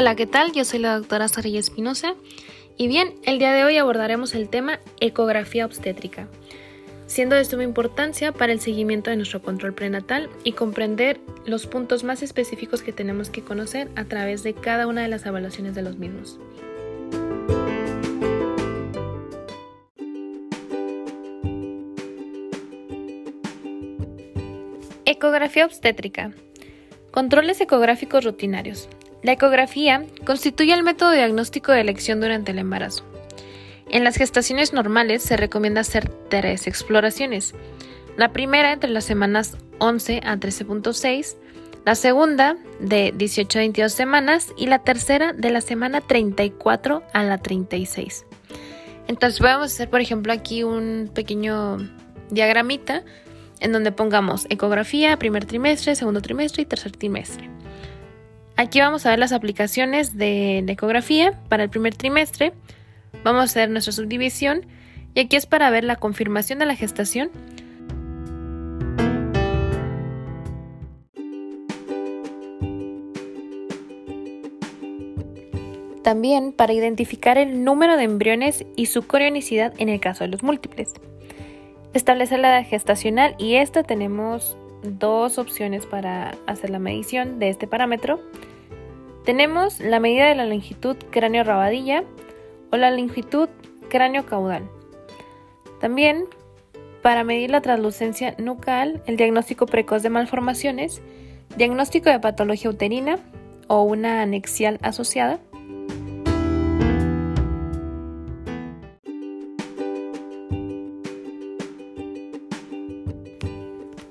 Hola, ¿qué tal? Yo soy la doctora Saraya Espinosa y bien, el día de hoy abordaremos el tema ecografía obstétrica, siendo de suma importancia para el seguimiento de nuestro control prenatal y comprender los puntos más específicos que tenemos que conocer a través de cada una de las evaluaciones de los mismos. Ecografía obstétrica. Controles ecográficos rutinarios. La ecografía constituye el método diagnóstico de elección durante el embarazo. En las gestaciones normales se recomienda hacer tres exploraciones. La primera entre las semanas 11 a 13.6, la segunda de 18 a 22 semanas y la tercera de la semana 34 a la 36. Entonces vamos a hacer, por ejemplo, aquí un pequeño diagramita en donde pongamos ecografía, primer trimestre, segundo trimestre y tercer trimestre. Aquí vamos a ver las aplicaciones de la ecografía para el primer trimestre. Vamos a hacer nuestra subdivisión y aquí es para ver la confirmación de la gestación. También para identificar el número de embriones y su corionicidad en el caso de los múltiples. Establecer la edad gestacional y esta tenemos dos opciones para hacer la medición de este parámetro. Tenemos la medida de la longitud cráneo-rabadilla o la longitud cráneo-caudal. También, para medir la translucencia nucal, el diagnóstico precoz de malformaciones, diagnóstico de patología uterina o una anexial asociada,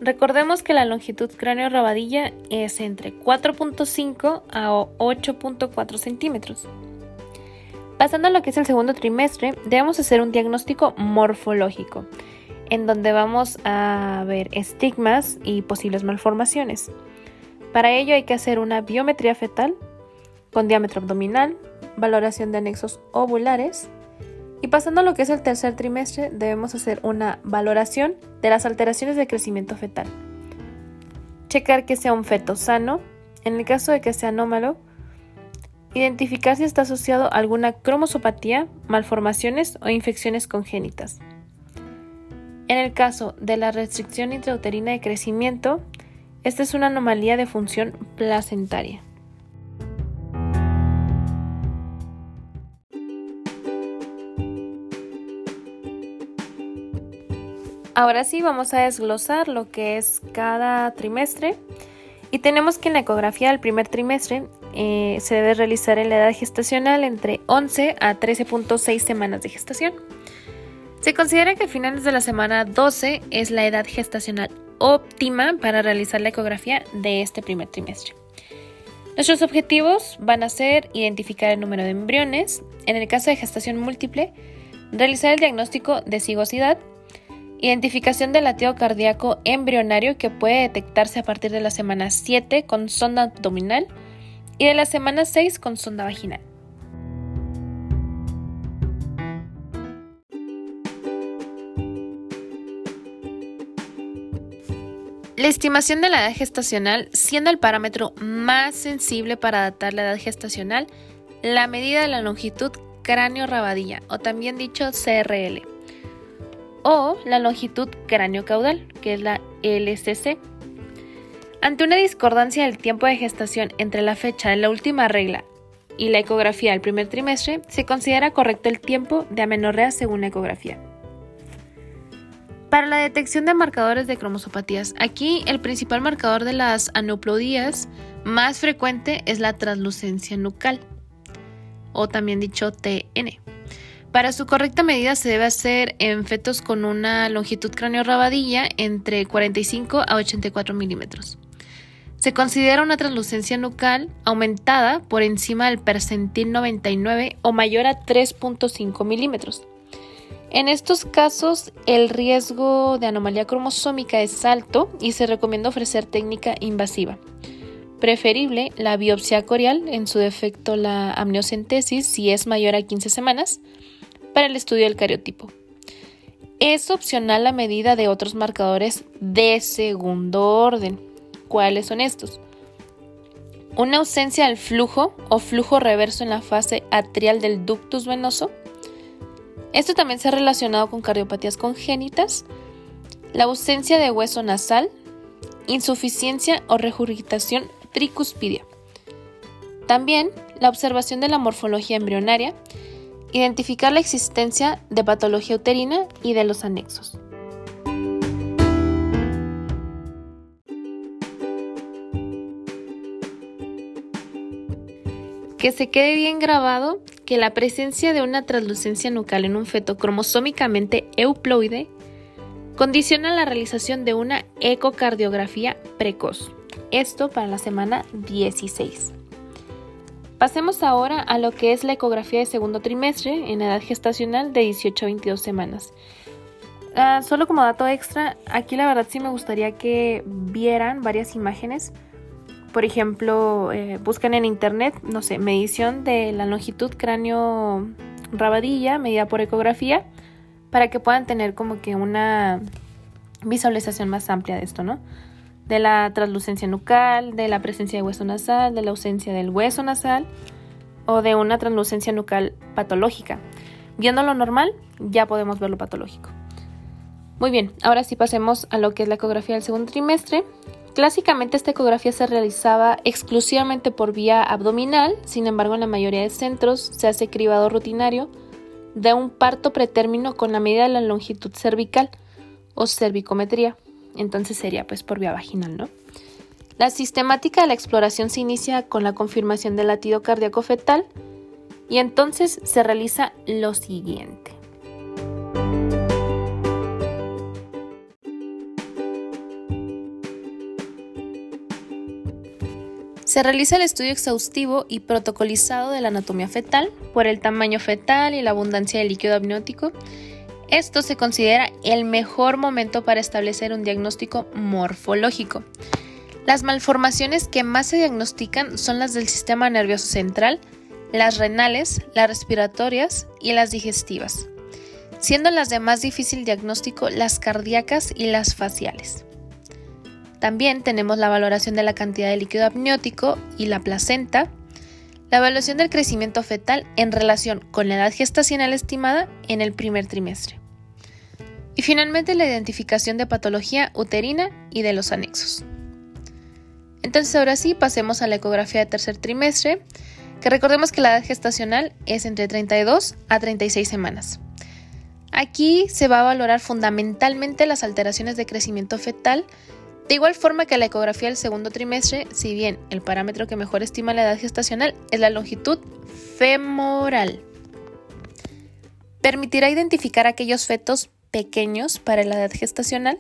Recordemos que la longitud cráneo-rabadilla es entre 4.5 a 8.4 centímetros. Pasando a lo que es el segundo trimestre, debemos hacer un diagnóstico morfológico, en donde vamos a ver estigmas y posibles malformaciones. Para ello hay que hacer una biometría fetal con diámetro abdominal, valoración de anexos ovulares, y pasando a lo que es el tercer trimestre, debemos hacer una valoración de las alteraciones de crecimiento fetal. Checar que sea un feto sano. En el caso de que sea anómalo, identificar si está asociado a alguna cromosopatía, malformaciones o infecciones congénitas. En el caso de la restricción intrauterina de crecimiento, esta es una anomalía de función placentaria. Ahora sí, vamos a desglosar lo que es cada trimestre. Y tenemos que en la ecografía del primer trimestre eh, se debe realizar en la edad gestacional entre 11 a 13.6 semanas de gestación. Se considera que a finales de la semana 12 es la edad gestacional óptima para realizar la ecografía de este primer trimestre. Nuestros objetivos van a ser identificar el número de embriones, en el caso de gestación múltiple, realizar el diagnóstico de cigosidad Identificación del latido cardíaco embrionario que puede detectarse a partir de la semana 7 con sonda abdominal y de la semana 6 con sonda vaginal. La estimación de la edad gestacional, siendo el parámetro más sensible para datar la edad gestacional, la medida de la longitud cráneo-rabadilla, o también dicho CRL o la longitud cráneo-caudal, que es la LCC. Ante una discordancia del tiempo de gestación entre la fecha de la última regla y la ecografía del primer trimestre, se considera correcto el tiempo de amenorrea según la ecografía. Para la detección de marcadores de cromosopatías, aquí el principal marcador de las anuplodías más frecuente es la translucencia nucal, o también dicho TN. Para su correcta medida se debe hacer en fetos con una longitud cráneo-rabadilla entre 45 a 84 milímetros. Se considera una translucencia nucal aumentada por encima del percentil 99 o mayor a 3.5 milímetros. En estos casos, el riesgo de anomalía cromosómica es alto y se recomienda ofrecer técnica invasiva. Preferible la biopsia corial, en su defecto la amniocentesis si es mayor a 15 semanas, para el estudio del cariotipo. Es opcional la medida de otros marcadores de segundo orden. ¿Cuáles son estos? una ausencia del flujo o flujo reverso en la fase atrial del ductus venoso. Esto también se ha relacionado con cardiopatías congénitas, la ausencia de hueso nasal, insuficiencia o regurgitación tricuspidia. También la observación de la morfología embrionaria, identificar la existencia de patología uterina y de los anexos. Que se quede bien grabado que la presencia de una translucencia nucal en un feto cromosómicamente euploide condiciona la realización de una ecocardiografía precoz. Esto para la semana 16. Pasemos ahora a lo que es la ecografía de segundo trimestre en edad gestacional de 18 a 22 semanas. Ah, solo como dato extra, aquí la verdad sí me gustaría que vieran varias imágenes. Por ejemplo, eh, buscan en internet, no sé, medición de la longitud cráneo rabadilla medida por ecografía para que puedan tener como que una visualización más amplia de esto, ¿no? De la translucencia nucal, de la presencia de hueso nasal, de la ausencia del hueso nasal o de una translucencia nucal patológica. Viendo lo normal, ya podemos ver lo patológico. Muy bien, ahora sí pasemos a lo que es la ecografía del segundo trimestre. Clásicamente esta ecografía se realizaba exclusivamente por vía abdominal, sin embargo en la mayoría de centros se hace cribado rutinario de un parto pretérmino con la medida de la longitud cervical o cervicometría entonces sería pues por vía vaginal, ¿no? La sistemática de la exploración se inicia con la confirmación del latido cardíaco fetal y entonces se realiza lo siguiente. Se realiza el estudio exhaustivo y protocolizado de la anatomía fetal por el tamaño fetal y la abundancia de líquido amniótico esto se considera el mejor momento para establecer un diagnóstico morfológico. Las malformaciones que más se diagnostican son las del sistema nervioso central, las renales, las respiratorias y las digestivas, siendo las de más difícil diagnóstico las cardíacas y las faciales. También tenemos la valoración de la cantidad de líquido amniótico y la placenta, la evaluación del crecimiento fetal en relación con la edad gestacional estimada en el primer trimestre. Y finalmente la identificación de patología uterina y de los anexos. Entonces ahora sí, pasemos a la ecografía de tercer trimestre, que recordemos que la edad gestacional es entre 32 a 36 semanas. Aquí se va a valorar fundamentalmente las alteraciones de crecimiento fetal, de igual forma que la ecografía del segundo trimestre, si bien el parámetro que mejor estima la edad gestacional es la longitud femoral. Permitirá identificar aquellos fetos pequeños para la edad gestacional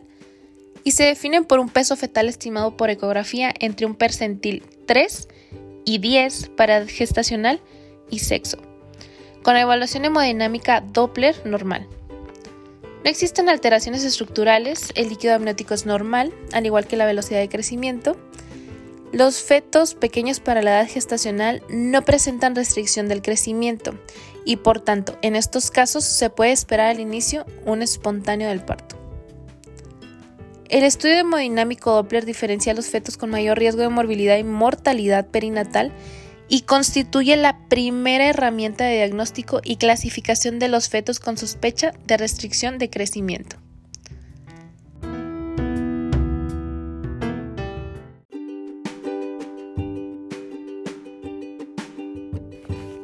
y se definen por un peso fetal estimado por ecografía entre un percentil 3 y 10 para edad gestacional y sexo, con la evaluación hemodinámica Doppler normal. No existen alteraciones estructurales, el líquido amniótico es normal, al igual que la velocidad de crecimiento. Los fetos pequeños para la edad gestacional no presentan restricción del crecimiento y por tanto en estos casos se puede esperar al inicio un espontáneo del parto. El estudio hemodinámico Doppler diferencia a los fetos con mayor riesgo de morbilidad y mortalidad perinatal y constituye la primera herramienta de diagnóstico y clasificación de los fetos con sospecha de restricción de crecimiento.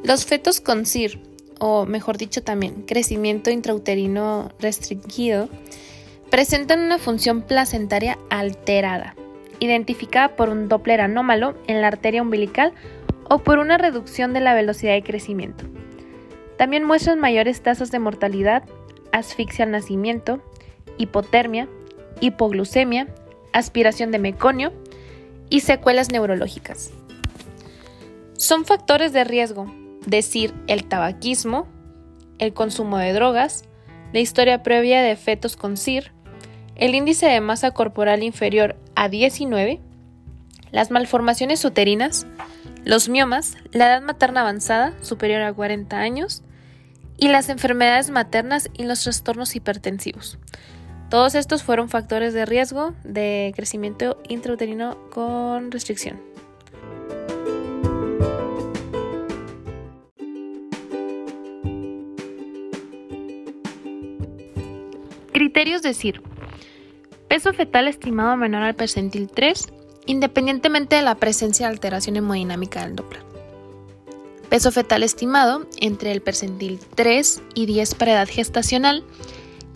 Los fetos con CIR, o mejor dicho también crecimiento intrauterino restringido, presentan una función placentaria alterada, identificada por un Doppler anómalo en la arteria umbilical o por una reducción de la velocidad de crecimiento. También muestran mayores tasas de mortalidad, asfixia al nacimiento, hipotermia, hipoglucemia, aspiración de meconio y secuelas neurológicas. Son factores de riesgo decir el tabaquismo, el consumo de drogas, la historia previa de fetos con CIR, el índice de masa corporal inferior a 19, las malformaciones uterinas, los miomas, la edad materna avanzada superior a 40 años y las enfermedades maternas y los trastornos hipertensivos. Todos estos fueron factores de riesgo de crecimiento intrauterino con restricción. Criterios decir, peso fetal estimado menor al percentil 3, independientemente de la presencia de alteración hemodinámica del Doppler. Peso fetal estimado entre el percentil 3 y 10 para edad gestacional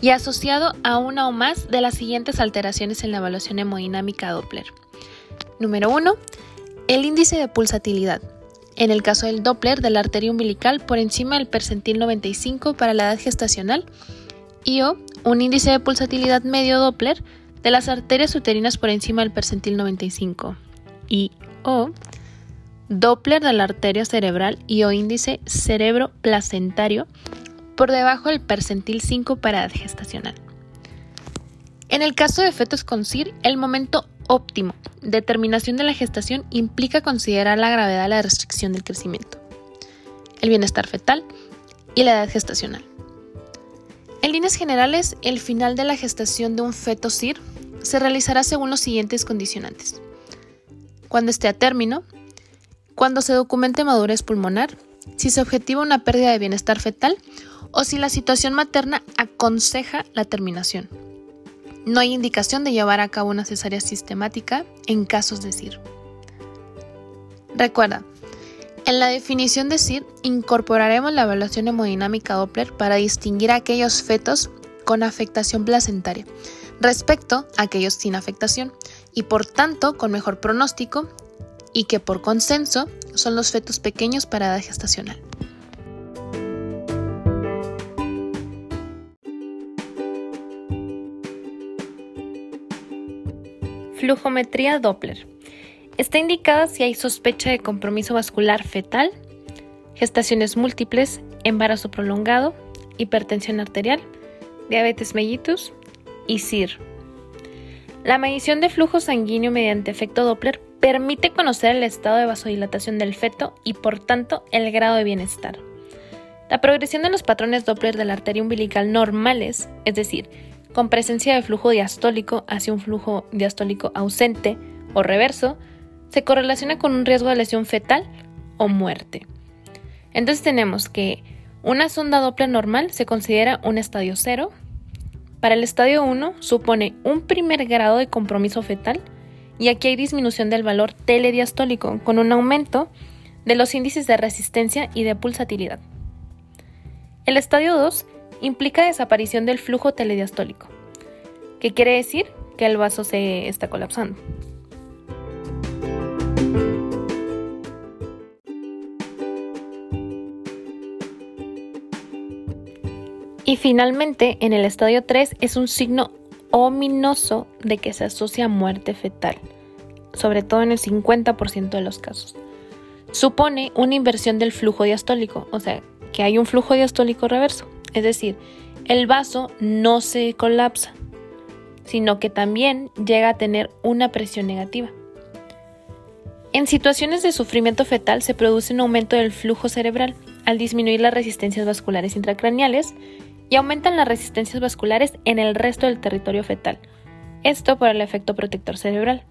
y asociado a una o más de las siguientes alteraciones en la evaluación hemodinámica Doppler. Número 1. El índice de pulsatilidad. En el caso del Doppler de la arteria umbilical por encima del percentil 95 para la edad gestacional y o un índice de pulsatilidad medio Doppler de las arterias uterinas por encima del percentil 95 y o Doppler de la arteria cerebral y o índice cerebro placentario por debajo del percentil 5 para gestacional. En el caso de fetos con CIR, el momento óptimo de terminación de la gestación implica considerar la gravedad de la restricción del crecimiento, el bienestar fetal y la edad gestacional. En líneas generales, el final de la gestación de un feto CIR se realizará según los siguientes condicionantes. Cuando esté a término, cuando se documente madurez pulmonar, si se objetiva una pérdida de bienestar fetal o si la situación materna aconseja la terminación. No hay indicación de llevar a cabo una cesárea sistemática en casos de CIR. Recuerda, en la definición de CIR incorporaremos la evaluación hemodinámica Doppler para distinguir a aquellos fetos con afectación placentaria respecto a aquellos sin afectación y por tanto con mejor pronóstico y que por consenso son los fetos pequeños para edad gestacional. Flujometría Doppler. Está indicada si hay sospecha de compromiso vascular fetal, gestaciones múltiples, embarazo prolongado, hipertensión arterial, diabetes mellitus y CIR. La medición de flujo sanguíneo mediante efecto Doppler permite conocer el estado de vasodilatación del feto y por tanto el grado de bienestar. La progresión de los patrones Doppler de la arteria umbilical normales, es decir, con presencia de flujo diastólico hacia un flujo diastólico ausente o reverso, se correlaciona con un riesgo de lesión fetal o muerte. Entonces tenemos que una sonda Doppler normal se considera un estadio 0. Para el estadio 1 supone un primer grado de compromiso fetal y aquí hay disminución del valor telediastólico con un aumento de los índices de resistencia y de pulsatilidad. El estadio 2 implica desaparición del flujo telediastólico, que quiere decir que el vaso se está colapsando. Finalmente, en el estadio 3 es un signo ominoso de que se asocia a muerte fetal, sobre todo en el 50% de los casos. Supone una inversión del flujo diastólico, o sea, que hay un flujo diastólico reverso, es decir, el vaso no se colapsa, sino que también llega a tener una presión negativa. En situaciones de sufrimiento fetal se produce un aumento del flujo cerebral al disminuir las resistencias vasculares intracraneales y aumentan las resistencias vasculares en el resto del territorio fetal. Esto por el efecto protector cerebral.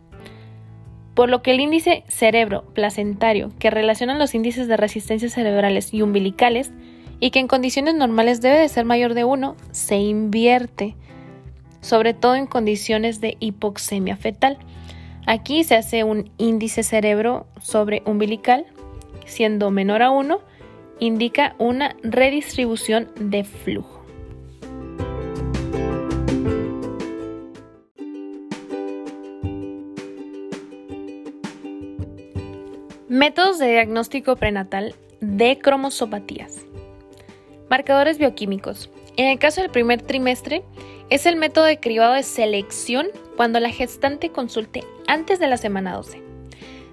Por lo que el índice cerebro-placentario, que relaciona los índices de resistencia cerebrales y umbilicales, y que en condiciones normales debe de ser mayor de 1, se invierte, sobre todo en condiciones de hipoxemia fetal. Aquí se hace un índice cerebro sobre umbilical, siendo menor a 1, indica una redistribución de flujo. Métodos de diagnóstico prenatal de cromosopatías. Marcadores bioquímicos. En el caso del primer trimestre, es el método de cribado de selección cuando la gestante consulte antes de la semana 12.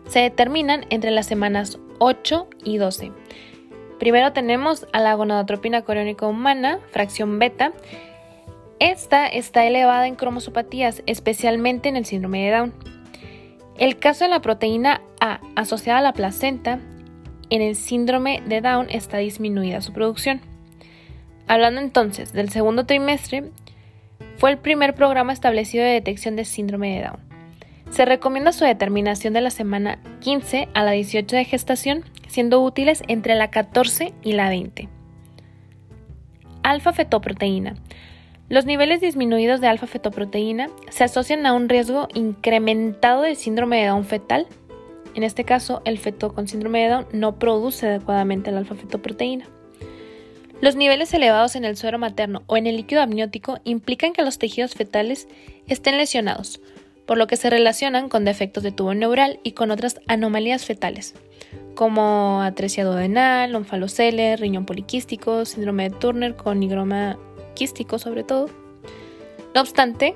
Se determinan entre las semanas 8 y 12. Primero tenemos a la gonadotropina coriónica humana, fracción beta. Esta está elevada en cromosopatías, especialmente en el síndrome de Down. El caso de la proteína A asociada a la placenta, en el síndrome de Down está disminuida su producción. Hablando entonces del segundo trimestre, fue el primer programa establecido de detección de síndrome de Down. Se recomienda su determinación de la semana 15 a la 18 de gestación, siendo útiles entre la 14 y la 20. Alfa fetoproteína. Los niveles disminuidos de alfa-fetoproteína se asocian a un riesgo incrementado de síndrome de Down fetal. En este caso, el feto con síndrome de Down no produce adecuadamente la alfa-fetoproteína. Los niveles elevados en el suero materno o en el líquido amniótico implican que los tejidos fetales estén lesionados, por lo que se relacionan con defectos de tubo neural y con otras anomalías fetales, como atresia duodenal, onfalocele, riñón poliquístico, síndrome de Turner con nigroma sobre todo. No obstante,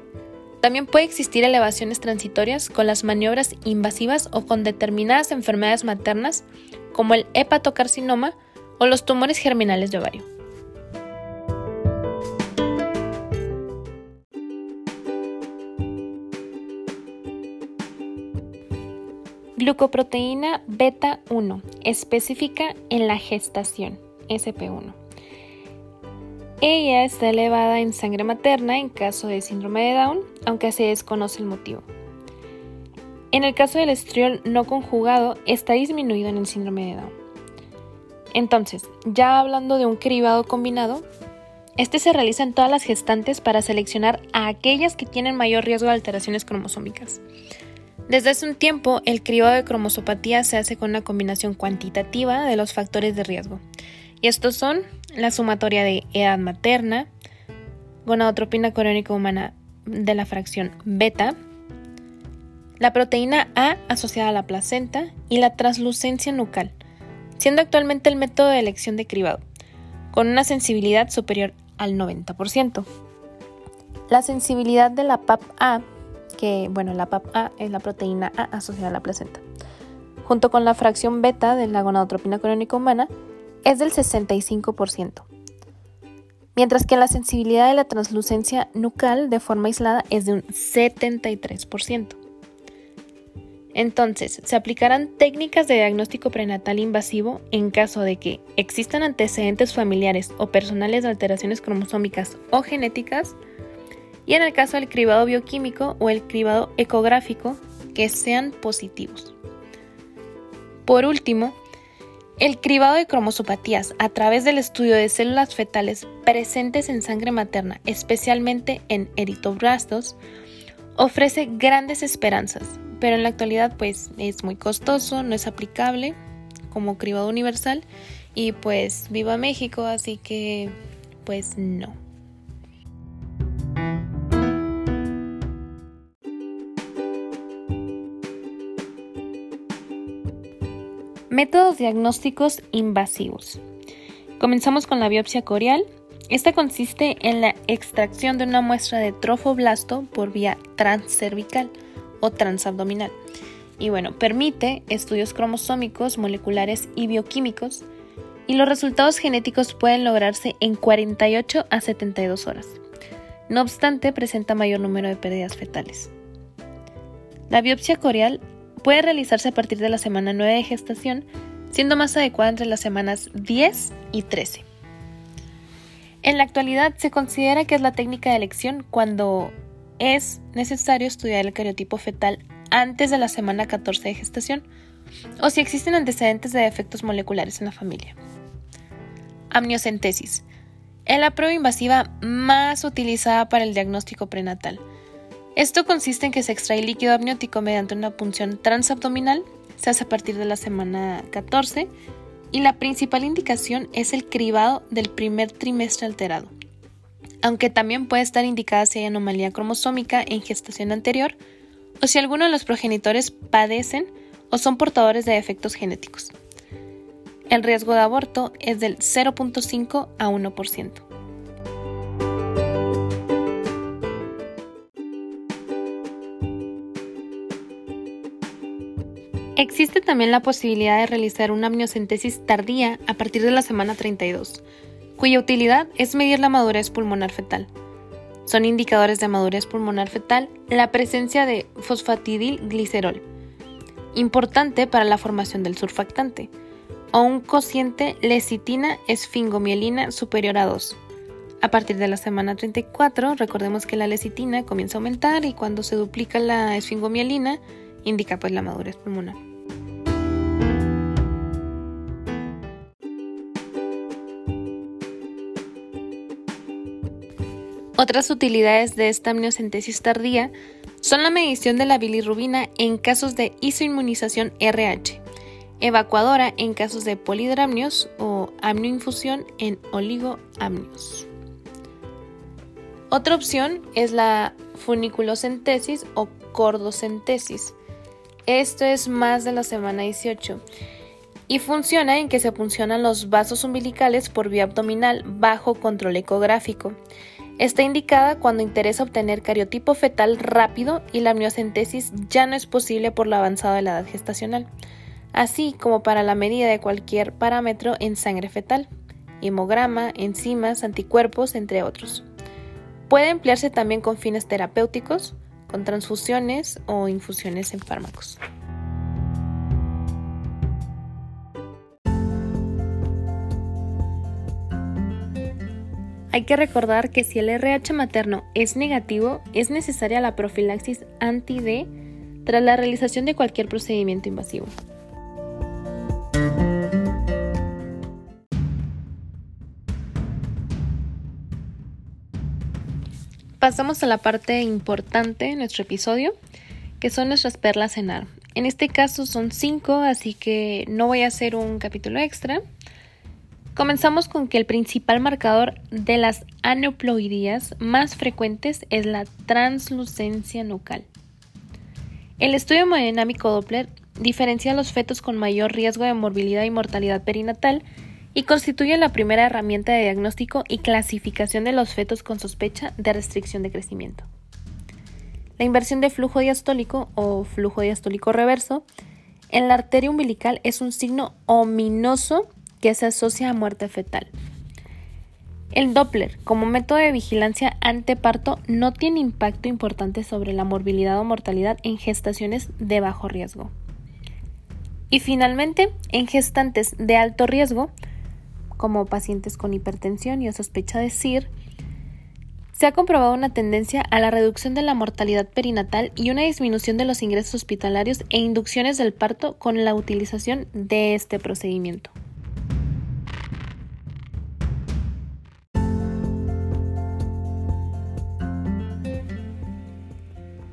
también puede existir elevaciones transitorias con las maniobras invasivas o con determinadas enfermedades maternas como el hepatocarcinoma o los tumores germinales de ovario. Glucoproteína beta 1, específica en la gestación, SP1. Ella está elevada en sangre materna en caso de síndrome de Down, aunque se desconoce el motivo. En el caso del estriol no conjugado, está disminuido en el síndrome de Down. Entonces, ya hablando de un cribado combinado, este se realiza en todas las gestantes para seleccionar a aquellas que tienen mayor riesgo de alteraciones cromosómicas. Desde hace un tiempo, el cribado de cromosopatía se hace con una combinación cuantitativa de los factores de riesgo. Y estos son la sumatoria de edad materna, gonadotropina coriónica humana de la fracción beta, la proteína A asociada a la placenta y la translucencia nucal, siendo actualmente el método de elección de cribado, con una sensibilidad superior al 90%. La sensibilidad de la PAP-A, que bueno, la PAP-A es la proteína A asociada a la placenta, junto con la fracción beta de la gonadotropina coriónica humana, es del 65%, mientras que la sensibilidad de la translucencia nucal de forma aislada es de un 73%. Entonces, se aplicarán técnicas de diagnóstico prenatal invasivo en caso de que existan antecedentes familiares o personales de alteraciones cromosómicas o genéticas, y en el caso del cribado bioquímico o el cribado ecográfico que sean positivos. Por último, el cribado de cromosopatías a través del estudio de células fetales presentes en sangre materna, especialmente en eritoblastos, ofrece grandes esperanzas, pero en la actualidad pues es muy costoso, no es aplicable como cribado universal y pues viva México, así que pues no. Métodos diagnósticos invasivos. Comenzamos con la biopsia corial. Esta consiste en la extracción de una muestra de trofoblasto por vía transcervical o transabdominal. Y bueno, permite estudios cromosómicos, moleculares y bioquímicos. Y los resultados genéticos pueden lograrse en 48 a 72 horas. No obstante, presenta mayor número de pérdidas fetales. La biopsia corial puede realizarse a partir de la semana 9 de gestación, siendo más adecuada entre las semanas 10 y 13. En la actualidad se considera que es la técnica de elección cuando es necesario estudiar el cariotipo fetal antes de la semana 14 de gestación o si existen antecedentes de defectos moleculares en la familia. Amniocentesis. Es la prueba invasiva más utilizada para el diagnóstico prenatal esto consiste en que se extrae líquido amniótico mediante una punción transabdominal, se hace a partir de la semana 14 y la principal indicación es el cribado del primer trimestre alterado, aunque también puede estar indicada si hay anomalía cromosómica en gestación anterior o si alguno de los progenitores padecen o son portadores de defectos genéticos. El riesgo de aborto es del 0.5 a 1%. Existe también la posibilidad de realizar una amniocentesis tardía a partir de la semana 32, cuya utilidad es medir la madurez pulmonar fetal. Son indicadores de madurez pulmonar fetal la presencia de fosfatidilglicerol, importante para la formación del surfactante, o un cociente lecitina esfingomielina superior a 2. A partir de la semana 34, recordemos que la lecitina comienza a aumentar y cuando se duplica la esfingomielina indica pues la madurez pulmonar. Otras utilidades de esta amniocentesis tardía son la medición de la bilirrubina en casos de isoinmunización RH, evacuadora en casos de polidramnios o amnioinfusión en oligoamnios. Otra opción es la funiculocentesis o cordocentesis. Esto es más de la semana 18 y funciona en que se funcionan los vasos umbilicales por vía abdominal bajo control ecográfico. Está indicada cuando interesa obtener cariotipo fetal rápido y la amniocentesis ya no es posible por lo avanzado de la edad gestacional, así como para la medida de cualquier parámetro en sangre fetal, hemograma, enzimas, anticuerpos, entre otros. Puede emplearse también con fines terapéuticos, con transfusiones o infusiones en fármacos. Hay que recordar que si el RH materno es negativo, es necesaria la profilaxis anti-D tras la realización de cualquier procedimiento invasivo. Pasamos a la parte importante de nuestro episodio, que son nuestras perlas en AR. En este caso son cinco, así que no voy a hacer un capítulo extra. Comenzamos con que el principal marcador de las aneuploidías más frecuentes es la translucencia nucal. El estudio hemodinámico Doppler diferencia los fetos con mayor riesgo de morbilidad y mortalidad perinatal y constituye la primera herramienta de diagnóstico y clasificación de los fetos con sospecha de restricción de crecimiento. La inversión de flujo diastólico o flujo diastólico reverso en la arteria umbilical es un signo ominoso que se asocia a muerte fetal. El Doppler, como método de vigilancia anteparto, no tiene impacto importante sobre la morbilidad o mortalidad en gestaciones de bajo riesgo. Y finalmente, en gestantes de alto riesgo, como pacientes con hipertensión y a sospecha de SIR, se ha comprobado una tendencia a la reducción de la mortalidad perinatal y una disminución de los ingresos hospitalarios e inducciones del parto con la utilización de este procedimiento.